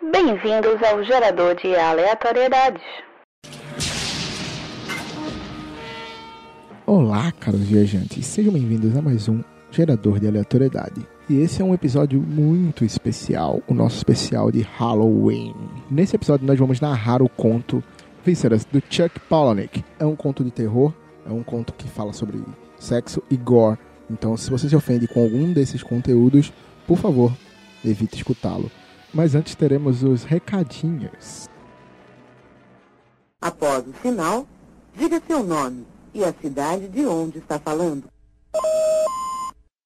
Bem-vindos ao gerador de aleatoriedades. Olá, caros viajantes, sejam bem-vindos a mais um gerador de aleatoriedade. E esse é um episódio muito especial, o nosso especial de Halloween. Nesse episódio nós vamos narrar o conto Vísceras do Chuck Palahniuk. É um conto de terror, é um conto que fala sobre sexo e gore. Então, se você se ofende com algum desses conteúdos, por favor, evite escutá-lo. Mas antes teremos os recadinhos. Após o sinal, diga seu nome e a cidade de onde está falando.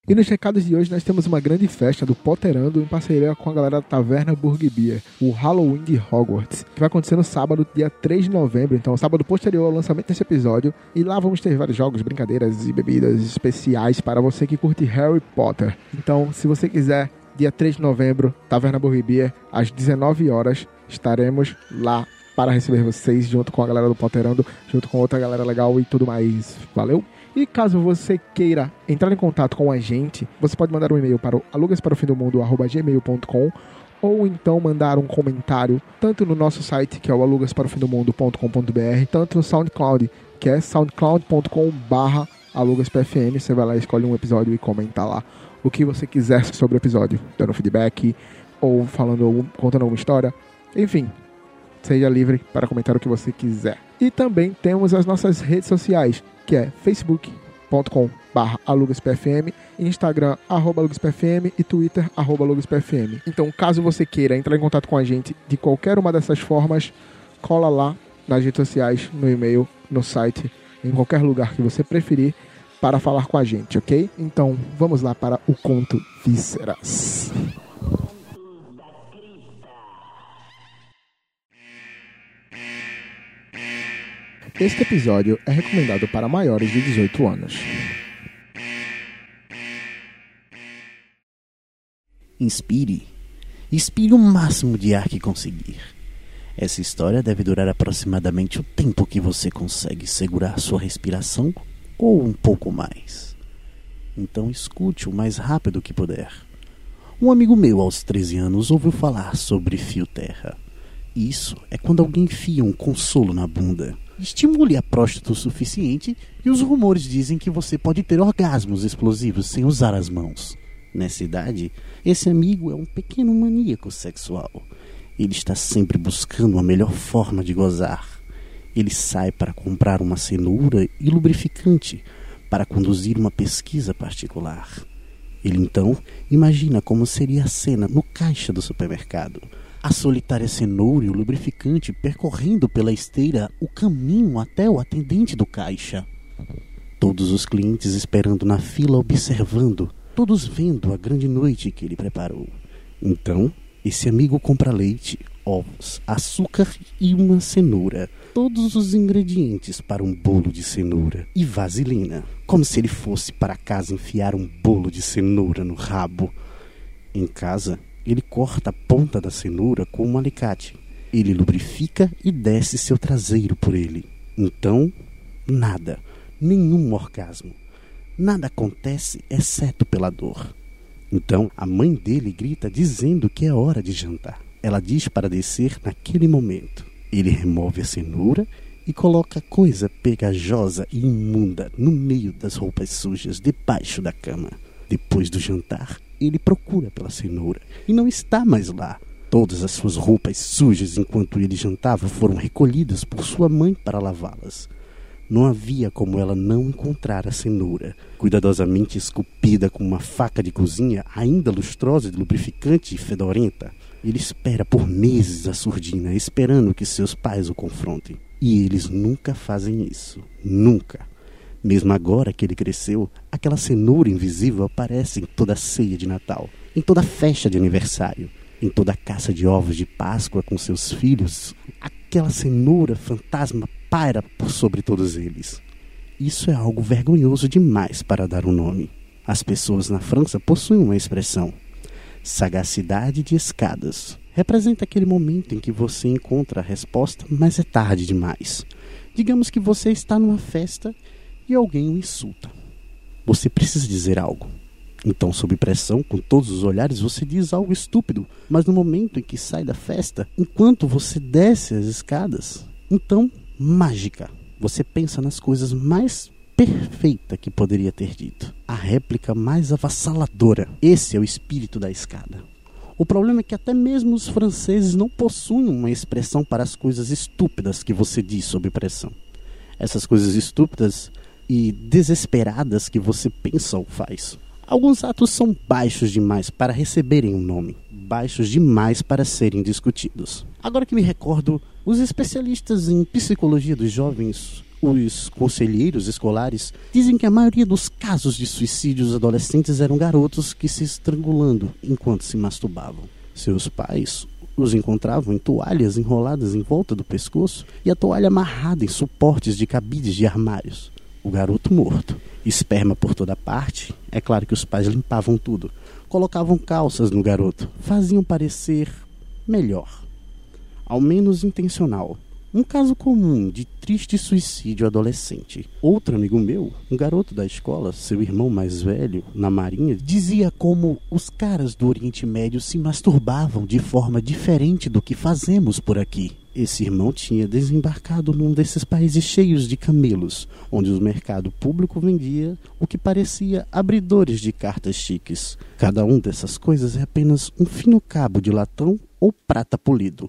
E nos recados de hoje nós temos uma grande festa do Potterando em parceria com a galera da Taverna Burg Beer, o Halloween de Hogwarts, que vai acontecer no sábado, dia 3 de novembro, então sábado posterior ao lançamento desse episódio. E lá vamos ter vários jogos, brincadeiras e bebidas especiais para você que curte Harry Potter. Então, se você quiser, dia 3 de novembro, Taverna Beer, às 19 horas, estaremos lá para receber vocês junto com a galera do Potterando, junto com outra galera legal e tudo mais. Valeu? E caso você queira entrar em contato com a gente, você pode mandar um e-mail para o alugasparofimdomundo.gmail.com ou então mandar um comentário tanto no nosso site, que é o alugasparofimdomundo.com.br, tanto no SoundCloud, que é soundcloud.com.br alugaspfm. Você vai lá, escolhe um episódio e comenta lá o que você quiser sobre o episódio, dando feedback ou falando, contando alguma história. Enfim, seja livre para comentar o que você quiser. E também temos as nossas redes sociais, que é facebook.com barra alugaspfm, Instagram, arroba alugaspfm e Twitter, arroba alugaspfm. Então, caso você queira entrar em contato com a gente de qualquer uma dessas formas, cola lá nas redes sociais, no e-mail, no site, em qualquer lugar que você preferir, para falar com a gente, ok? Então, vamos lá para o conto Vísceras. Este episódio é recomendado para maiores de 18 anos. Inspire. Inspire o máximo de ar que conseguir. Essa história deve durar aproximadamente o tempo que você consegue segurar sua respiração ou um pouco mais. Então escute o mais rápido que puder. Um amigo meu aos 13 anos ouviu falar sobre fio terra. Isso é quando alguém enfia um consolo na bunda. Estimule a próstata o suficiente e os rumores dizem que você pode ter orgasmos explosivos sem usar as mãos. Nessa idade, esse amigo é um pequeno maníaco sexual. Ele está sempre buscando a melhor forma de gozar. Ele sai para comprar uma cenoura e lubrificante para conduzir uma pesquisa particular. Ele então imagina como seria a cena no caixa do supermercado a solitária cenoura e o lubrificante percorrendo pela esteira o caminho até o atendente do caixa. Todos os clientes esperando na fila observando, todos vendo a grande noite que ele preparou. Então, esse amigo compra leite, ovos, açúcar e uma cenoura. Todos os ingredientes para um bolo de cenoura e vaselina, como se ele fosse para casa enfiar um bolo de cenoura no rabo. Em casa, ele corta a ponta da cenoura com um alicate. Ele lubrifica e desce seu traseiro por ele. Então, nada, nenhum orgasmo. Nada acontece exceto pela dor. Então, a mãe dele grita dizendo que é hora de jantar. Ela diz para descer naquele momento. Ele remove a cenoura e coloca coisa pegajosa e imunda no meio das roupas sujas debaixo da cama. Depois do jantar, ele procura pela cenoura e não está mais lá. Todas as suas roupas sujas enquanto ele jantava foram recolhidas por sua mãe para lavá-las. Não havia como ela não encontrar a cenoura, cuidadosamente esculpida com uma faca de cozinha ainda lustrosa de lubrificante e fedorenta. Ele espera por meses a surdina, esperando que seus pais o confrontem. E eles nunca fazem isso. Nunca. Mesmo agora que ele cresceu, aquela cenoura invisível aparece em toda ceia de Natal, em toda festa de aniversário, em toda caça de ovos de Páscoa com seus filhos. Aquela cenoura fantasma paira por sobre todos eles. Isso é algo vergonhoso demais para dar um nome. As pessoas na França possuem uma expressão: sagacidade de escadas. Representa aquele momento em que você encontra a resposta, mas é tarde demais. Digamos que você está numa festa e alguém o insulta. Você precisa dizer algo. Então, sob pressão, com todos os olhares, você diz algo estúpido, mas no momento em que sai da festa, enquanto você desce as escadas, então, mágica. Você pensa nas coisas mais perfeita que poderia ter dito. A réplica mais avassaladora. Esse é o espírito da escada. O problema é que até mesmo os franceses não possuem uma expressão para as coisas estúpidas que você diz sob pressão. Essas coisas estúpidas e desesperadas que você pensa ou faz. Alguns atos são baixos demais para receberem um nome, baixos demais para serem discutidos. Agora que me recordo, os especialistas em psicologia dos jovens, os conselheiros escolares, dizem que a maioria dos casos de suicídios adolescentes eram garotos que se estrangulando enquanto se masturbavam. Seus pais os encontravam em toalhas enroladas em volta do pescoço e a toalha amarrada em suportes de cabides de armários. O garoto morto esperma por toda parte. É claro que os pais limpavam tudo, colocavam calças no garoto, faziam parecer melhor, ao menos intencional. Um caso comum de triste suicídio adolescente. Outro amigo meu, um garoto da escola, seu irmão mais velho, na marinha, dizia como os caras do Oriente Médio se masturbavam de forma diferente do que fazemos por aqui. Esse irmão tinha desembarcado num desses países cheios de camelos, onde o mercado público vendia o que parecia abridores de cartas chiques. Cada um dessas coisas é apenas um fino cabo de latão ou prata polido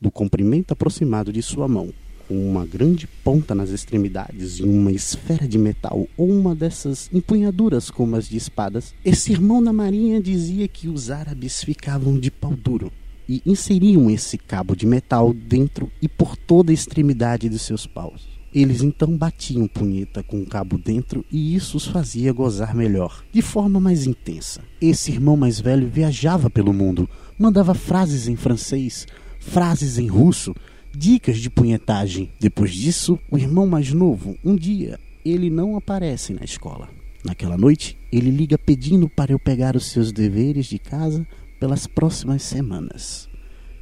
do comprimento aproximado de sua mão, com uma grande ponta nas extremidades e uma esfera de metal ou uma dessas empunhaduras como as de espadas, esse irmão da marinha dizia que os árabes ficavam de pau duro e inseriam esse cabo de metal dentro e por toda a extremidade de seus paus. Eles então batiam punheta com o cabo dentro e isso os fazia gozar melhor, de forma mais intensa. Esse irmão mais velho viajava pelo mundo, mandava frases em francês, frases em russo, dicas de punhetagem. Depois disso, o irmão mais novo, um dia, ele não aparece na escola. Naquela noite, ele liga pedindo para eu pegar os seus deveres de casa pelas próximas semanas.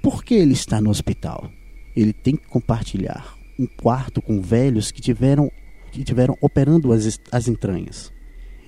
Por que ele está no hospital? Ele tem que compartilhar um quarto com velhos que tiveram que tiveram operando as, as entranhas.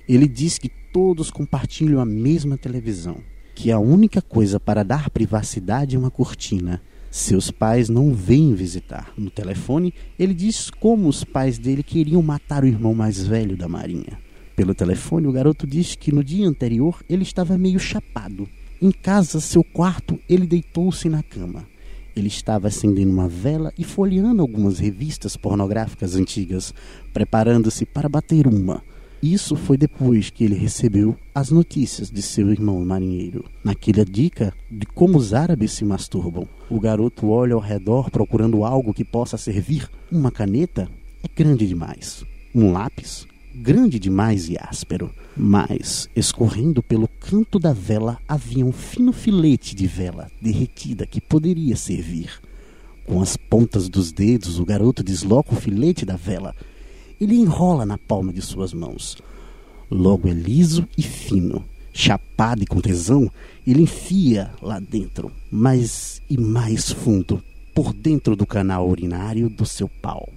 Ele diz que todos compartilham a mesma televisão que a única coisa para dar privacidade é uma cortina. Seus pais não vêm visitar. No telefone, ele diz como os pais dele queriam matar o irmão mais velho da Marinha. Pelo telefone, o garoto diz que no dia anterior ele estava meio chapado. Em casa, seu quarto, ele deitou-se na cama. Ele estava acendendo uma vela e folheando algumas revistas pornográficas antigas, preparando-se para bater uma. Isso foi depois que ele recebeu as notícias de seu irmão marinheiro. Naquela dica de como os árabes se masturbam, o garoto olha ao redor procurando algo que possa servir. Uma caneta é grande demais. Um lápis grande demais e áspero. Mas, escorrendo pelo canto da vela, havia um fino filete de vela derretida que poderia servir. Com as pontas dos dedos, o garoto desloca o filete da vela ele enrola na palma de suas mãos. Logo é liso e fino. Chapado e com tesão, ele enfia lá dentro, mais e mais fundo, por dentro do canal urinário do seu pau.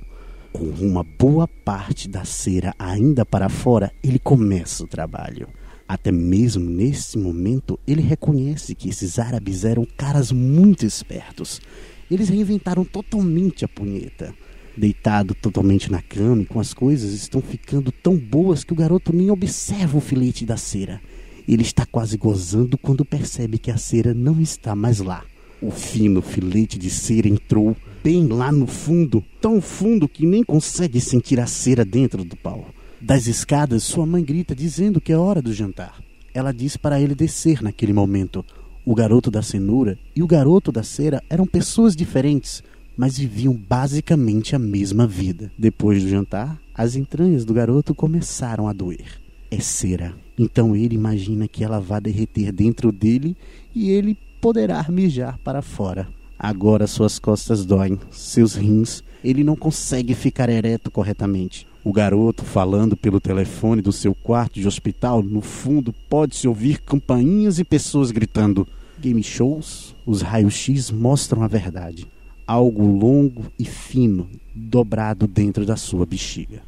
Com uma boa parte da cera ainda para fora, ele começa o trabalho. Até mesmo nesse momento, ele reconhece que esses árabes eram caras muito espertos. Eles reinventaram totalmente a punheta deitado totalmente na cama e com as coisas estão ficando tão boas que o garoto nem observa o filete da cera. Ele está quase gozando quando percebe que a cera não está mais lá. O fino filete de cera entrou bem lá no fundo, tão fundo que nem consegue sentir a cera dentro do pau. Das escadas, sua mãe grita dizendo que é hora do jantar. Ela diz para ele descer naquele momento. O garoto da cenoura e o garoto da cera eram pessoas diferentes mas viviam basicamente a mesma vida. Depois do jantar, as entranhas do garoto começaram a doer. É cera. Então ele imagina que ela vai derreter dentro dele e ele poderá mijar para fora. Agora suas costas doem, seus rins, ele não consegue ficar ereto corretamente. O garoto falando pelo telefone do seu quarto de hospital, no fundo pode-se ouvir campainhas e pessoas gritando. Game shows, os raios-x mostram a verdade algo longo e fino dobrado dentro da sua bexiga.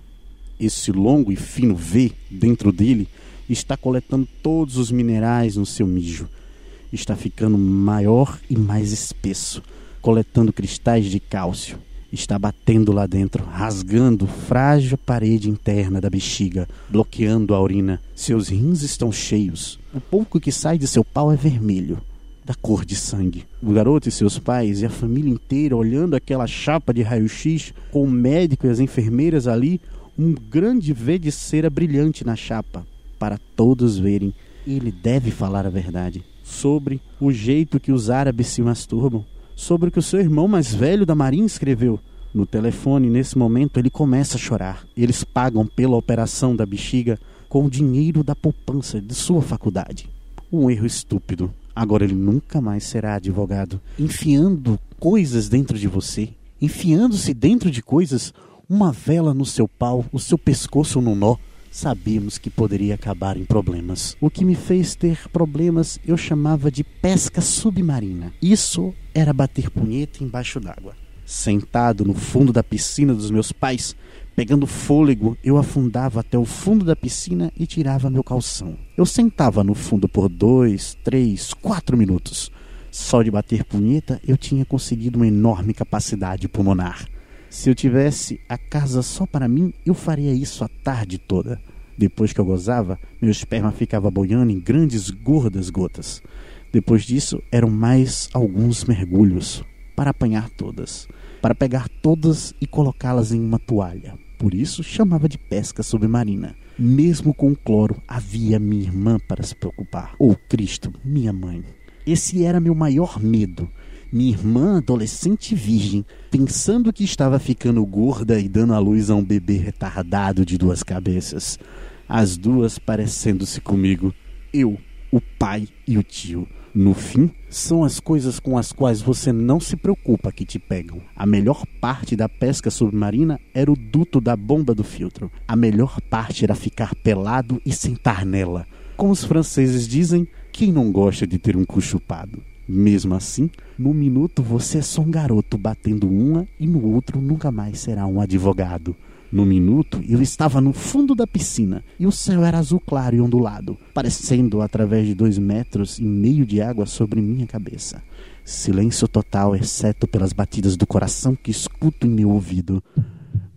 Esse longo e fino V dentro dele está coletando todos os minerais no seu mijo. Está ficando maior e mais espesso, coletando cristais de cálcio. Está batendo lá dentro, rasgando frágil parede interna da bexiga, bloqueando a urina. Seus rins estão cheios. O pouco que sai de seu pau é vermelho da cor de sangue. O garoto e seus pais e a família inteira olhando aquela chapa de raio-x com o médico e as enfermeiras ali, um grande V de cera brilhante na chapa, para todos verem. Ele deve falar a verdade sobre o jeito que os árabes se masturbam, sobre o que o seu irmão mais velho da Marinha escreveu. No telefone, nesse momento, ele começa a chorar. Eles pagam pela operação da bexiga com o dinheiro da poupança de sua faculdade. Um erro estúpido. Agora ele nunca mais será advogado. Enfiando coisas dentro de você, enfiando-se dentro de coisas, uma vela no seu pau, o seu pescoço no nó. Sabíamos que poderia acabar em problemas. O que me fez ter problemas eu chamava de pesca submarina. Isso era bater punheta embaixo d'água. Sentado no fundo da piscina dos meus pais, Pegando fôlego, eu afundava até o fundo da piscina e tirava meu calção. Eu sentava no fundo por dois, três, quatro minutos. Só de bater punheta eu tinha conseguido uma enorme capacidade pulmonar. Se eu tivesse a casa só para mim, eu faria isso a tarde toda. Depois que eu gozava, meu esperma ficava boiando em grandes, gordas gotas. Depois disso, eram mais alguns mergulhos para apanhar todas, para pegar todas e colocá-las em uma toalha, por isso chamava de pesca submarina. Mesmo com cloro, havia minha irmã para se preocupar. Ou oh, Cristo, minha mãe. Esse era meu maior medo. Minha irmã, adolescente virgem, pensando que estava ficando gorda e dando à luz a um bebê retardado de duas cabeças. As duas parecendo-se comigo. Eu, o pai e o tio. No fim, são as coisas com as quais você não se preocupa que te pegam. A melhor parte da pesca submarina era o duto da bomba do filtro. A melhor parte era ficar pelado e sentar nela. Como os franceses dizem, quem não gosta de ter um cu chupado? Mesmo assim, no minuto você é só um garoto batendo uma e no outro nunca mais será um advogado. No minuto, eu estava no fundo da piscina e o céu era azul claro e ondulado, parecendo através de dois metros e meio de água sobre minha cabeça. Silêncio total, exceto pelas batidas do coração que escuto em meu ouvido.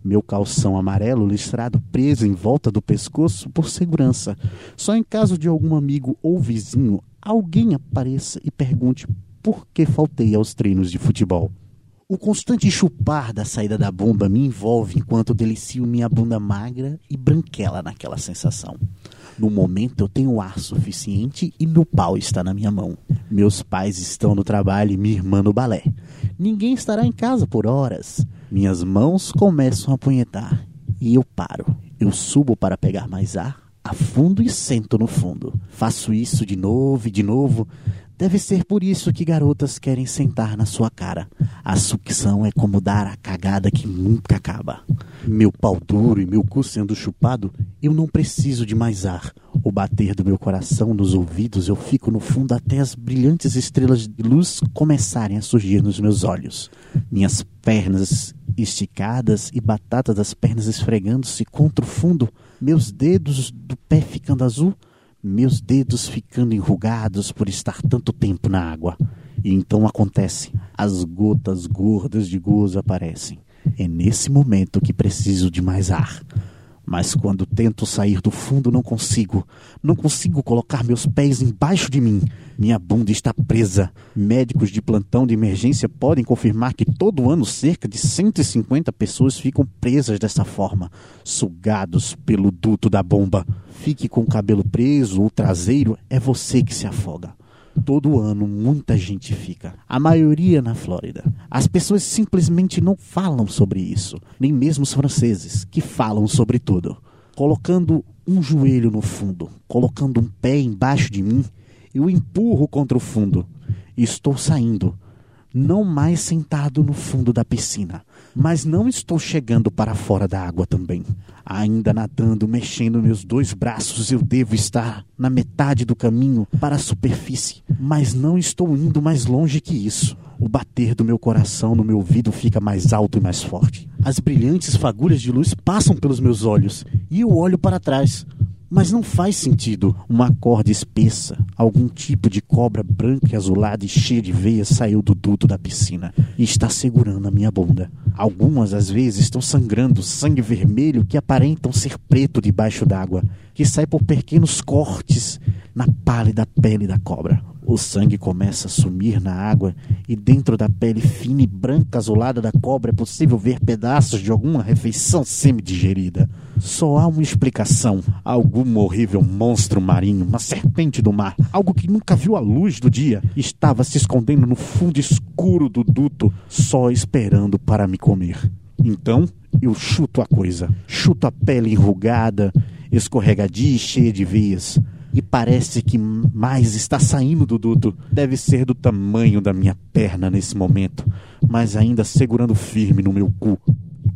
Meu calção amarelo listrado preso em volta do pescoço por segurança. Só em caso de algum amigo ou vizinho alguém apareça e pergunte por que faltei aos treinos de futebol. O constante chupar da saída da bomba me envolve enquanto delicio minha bunda magra e branquela naquela sensação. No momento eu tenho ar suficiente e meu pau está na minha mão. Meus pais estão no trabalho e minha irmã no balé. Ninguém estará em casa por horas. Minhas mãos começam a punhetar e eu paro. Eu subo para pegar mais ar, afundo e sento no fundo. Faço isso de novo e de novo, Deve ser por isso que garotas querem sentar na sua cara. A sucção é como dar a cagada que nunca acaba. Meu pau duro e meu cu sendo chupado, eu não preciso de mais ar. O bater do meu coração nos ouvidos, eu fico no fundo até as brilhantes estrelas de luz começarem a surgir nos meus olhos. Minhas pernas esticadas e batata das pernas esfregando-se contra o fundo, meus dedos do pé ficando azul meus dedos ficando enrugados por estar tanto tempo na água. E então acontece, as gotas gordas de gozo aparecem. É nesse momento que preciso de mais ar. Mas quando tento sair do fundo, não consigo. Não consigo colocar meus pés embaixo de mim. Minha bunda está presa. Médicos de plantão de emergência podem confirmar que todo ano cerca de 150 pessoas ficam presas dessa forma, sugados pelo duto da bomba. Fique com o cabelo preso ou traseiro, é você que se afoga. Todo ano muita gente fica, a maioria na Flórida. As pessoas simplesmente não falam sobre isso, nem mesmo os franceses, que falam sobre tudo. Colocando um joelho no fundo, colocando um pé embaixo de mim, eu empurro contra o fundo. E estou saindo, não mais sentado no fundo da piscina, mas não estou chegando para fora da água também. Ainda nadando, mexendo meus dois braços, eu devo estar na metade do caminho para a superfície, mas não estou indo mais longe que isso. O bater do meu coração no meu ouvido fica mais alto e mais forte. As brilhantes fagulhas de luz passam pelos meus olhos e eu olho para trás. Mas não faz sentido. Uma corda espessa, algum tipo de cobra branca e azulada e cheia de veias saiu do duto da piscina e está segurando a minha bunda. Algumas às vezes estão sangrando sangue vermelho que aparentam ser preto debaixo d'água, que sai por pequenos cortes na pálida pele da cobra. O sangue começa a sumir na água e dentro da pele fina e branca azulada da cobra é possível ver pedaços de alguma refeição semi-digerida. Só há uma explicação: algum horrível monstro marinho, uma serpente do mar, algo que nunca viu a luz do dia, estava se escondendo no fundo escuro do duto, só esperando para me comer. Então eu chuto a coisa, chuto a pele enrugada, escorregadia e cheia de veias e parece que mais está saindo do duto. Deve ser do tamanho da minha perna nesse momento, mas ainda segurando firme no meu cu.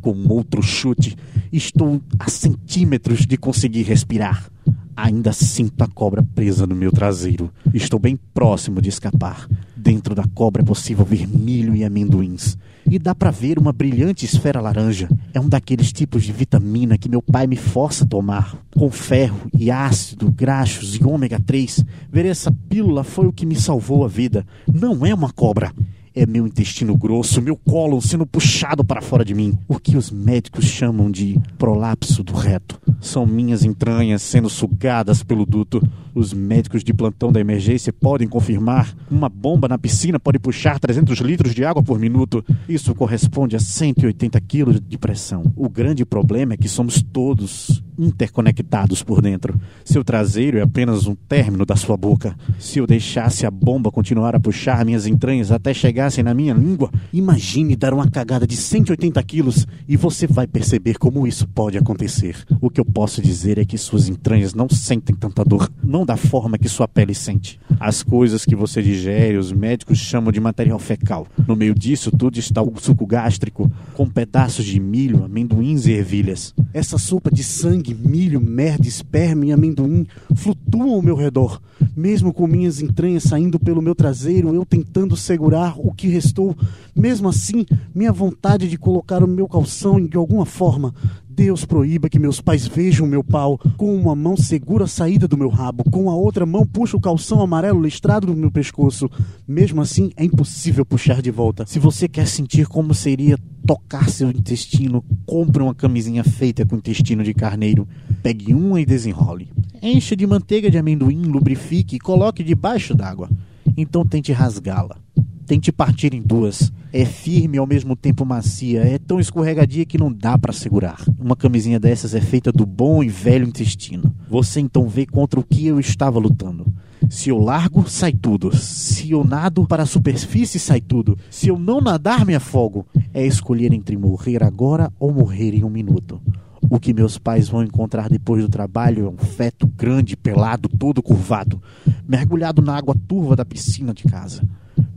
Com outro chute, estou a centímetros de conseguir respirar. Ainda sinto a cobra presa no meu traseiro. Estou bem próximo de escapar. Dentro da cobra é possível ver milho e amendoins. E dá para ver uma brilhante esfera laranja. É um daqueles tipos de vitamina que meu pai me força a tomar. Com ferro e ácido, graxos e ômega 3. Ver essa pílula foi o que me salvou a vida. Não é uma cobra é meu intestino grosso, meu cólon sendo puxado para fora de mim. O que os médicos chamam de prolapso do reto. São minhas entranhas sendo sugadas pelo duto. Os médicos de plantão da emergência podem confirmar. Uma bomba na piscina pode puxar 300 litros de água por minuto. Isso corresponde a 180 quilos de pressão. O grande problema é que somos todos interconectados por dentro. Seu traseiro é apenas um término da sua boca. Se eu deixasse a bomba continuar a puxar minhas entranhas até chegassem na minha língua, imagine dar uma cagada de 180 quilos e você vai perceber como isso pode acontecer. O que eu posso dizer é que suas entranhas não sentem tanta dor, não da forma que sua pele sente. As coisas que você digere, os médicos chamam de material fecal. No meio disso tudo está o suco gástrico, com pedaços de milho, amendoins e ervilhas. Essa sopa de sangue milho, merda, esperma e amendoim flutuam ao meu redor. Mesmo com minhas entranhas saindo pelo meu traseiro, eu tentando segurar o que restou. Mesmo assim, minha vontade de colocar o meu calção de alguma forma Deus proíba que meus pais vejam meu pau. Com uma mão segura a saída do meu rabo, com a outra mão puxa o calção amarelo listrado no meu pescoço. Mesmo assim, é impossível puxar de volta. Se você quer sentir como seria tocar seu intestino, compre uma camisinha feita com intestino de carneiro. Pegue uma e desenrole. Encha de manteiga de amendoim, lubrifique e coloque debaixo d'água. Então tente rasgá-la. Tente partir em duas. É firme ao mesmo tempo macia. É tão escorregadia que não dá para segurar. Uma camisinha dessas é feita do bom e velho intestino. Você então vê contra o que eu estava lutando. Se eu largo, sai tudo. Se eu nado para a superfície, sai tudo. Se eu não nadar, me afogo. É escolher entre morrer agora ou morrer em um minuto. O que meus pais vão encontrar depois do trabalho é um feto grande, pelado, todo curvado, mergulhado na água turva da piscina de casa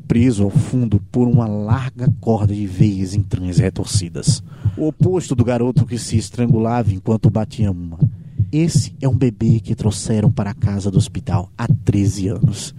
preso ao fundo por uma larga corda de veias entranhas retorcidas. O oposto do garoto que se estrangulava enquanto batia uma. Esse é um bebê que trouxeram para a casa do hospital há 13 anos.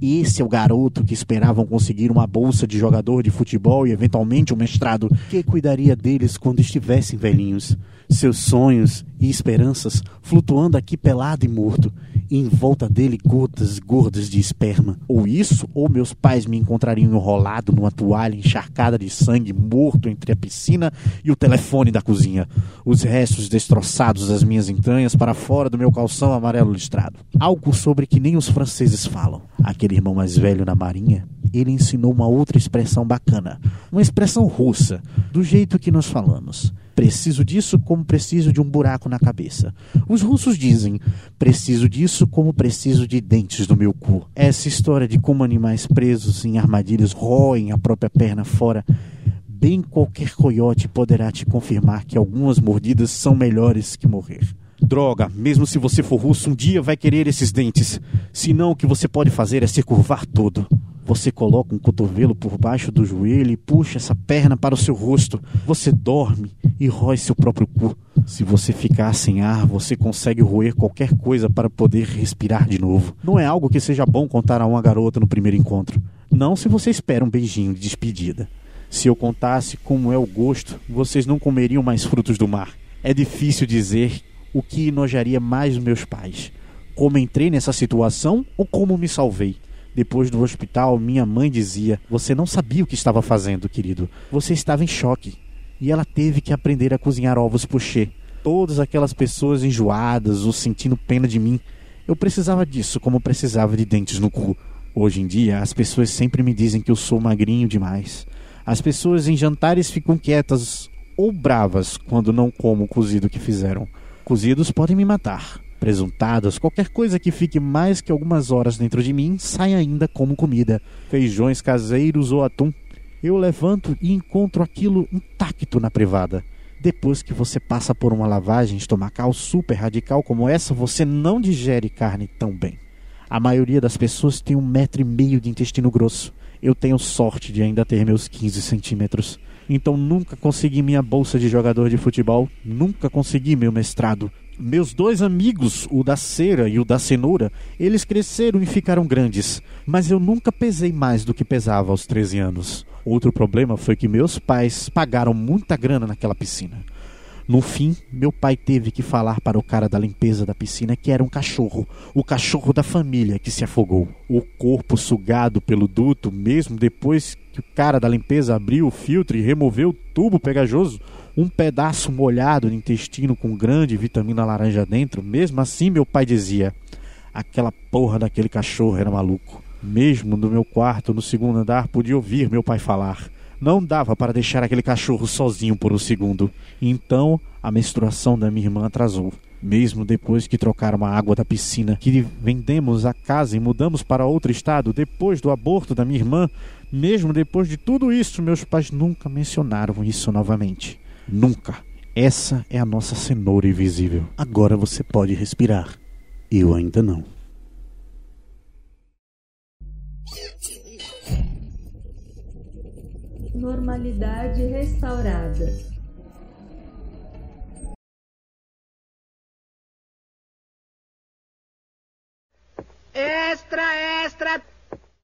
E esse é o garoto que esperavam conseguir uma bolsa de jogador de futebol e eventualmente um mestrado que cuidaria deles quando estivessem velhinhos. Seus sonhos e esperanças flutuando aqui pelado e morto e em volta dele gotas gordas de esperma. Ou isso, ou meus pais me encontrariam enrolado numa toalha encharcada de sangue, morto entre a piscina e o telefone da cozinha. Os restos destroçados das minhas entranhas para fora do meu calção amarelo listrado. Algo sobre que nem os franceses falam. Aquele irmão mais velho na marinha, ele ensinou uma outra expressão bacana. Uma expressão russa, do jeito que nós falamos. Preciso disso como preciso de um buraco na cabeça. Os russos dizem: preciso disso como preciso de dentes no meu cu. Essa história de como animais presos em armadilhas roem a própria perna fora. Bem qualquer coiote poderá te confirmar que algumas mordidas são melhores que morrer. Droga, mesmo se você for russo, um dia vai querer esses dentes. Senão, o que você pode fazer é se curvar todo. Você coloca um cotovelo por baixo do joelho e puxa essa perna para o seu rosto. Você dorme e rói seu próprio cu. Se você ficar sem ar, você consegue roer qualquer coisa para poder respirar de novo. Não é algo que seja bom contar a uma garota no primeiro encontro. Não se você espera um beijinho de despedida. Se eu contasse como é o gosto, vocês não comeriam mais frutos do mar. É difícil dizer o que enojaria mais meus pais. Como entrei nessa situação ou como me salvei? Depois do hospital, minha mãe dizia: Você não sabia o que estava fazendo, querido. Você estava em choque. E ela teve que aprender a cozinhar ovos pochê. Todas aquelas pessoas enjoadas ou sentindo pena de mim. Eu precisava disso como precisava de dentes no cu. Hoje em dia, as pessoas sempre me dizem que eu sou magrinho demais. As pessoas em jantares ficam quietas ou bravas quando não como o cozido que fizeram. Cozidos podem me matar. Presuntados, qualquer coisa que fique mais que algumas horas dentro de mim, sai ainda como comida. Feijões caseiros ou atum. Eu levanto e encontro aquilo intacto na privada. Depois que você passa por uma lavagem estomacal super radical como essa, você não digere carne tão bem. A maioria das pessoas tem um metro e meio de intestino grosso. Eu tenho sorte de ainda ter meus 15 centímetros. Então nunca consegui minha bolsa de jogador de futebol, nunca consegui meu mestrado, meus dois amigos, o da cera e o da cenoura, eles cresceram e ficaram grandes, mas eu nunca pesei mais do que pesava aos 13 anos. Outro problema foi que meus pais pagaram muita grana naquela piscina. No fim, meu pai teve que falar para o cara da limpeza da piscina que era um cachorro, o cachorro da família que se afogou. O corpo sugado pelo duto, mesmo depois que o cara da limpeza abriu o filtro e removeu o tubo pegajoso, um pedaço molhado de intestino com grande vitamina laranja dentro. Mesmo assim, meu pai dizia: aquela porra daquele cachorro era maluco. Mesmo no meu quarto, no segundo andar, podia ouvir meu pai falar. Não dava para deixar aquele cachorro sozinho por um segundo. Então, a menstruação da minha irmã atrasou. Mesmo depois que trocaram a água da piscina, que vendemos a casa e mudamos para outro estado, depois do aborto da minha irmã, mesmo depois de tudo isso, meus pais nunca mencionaram isso novamente. Nunca. Essa é a nossa cenoura invisível. Agora você pode respirar. Eu ainda não. Normalidade restaurada. Extra, extra!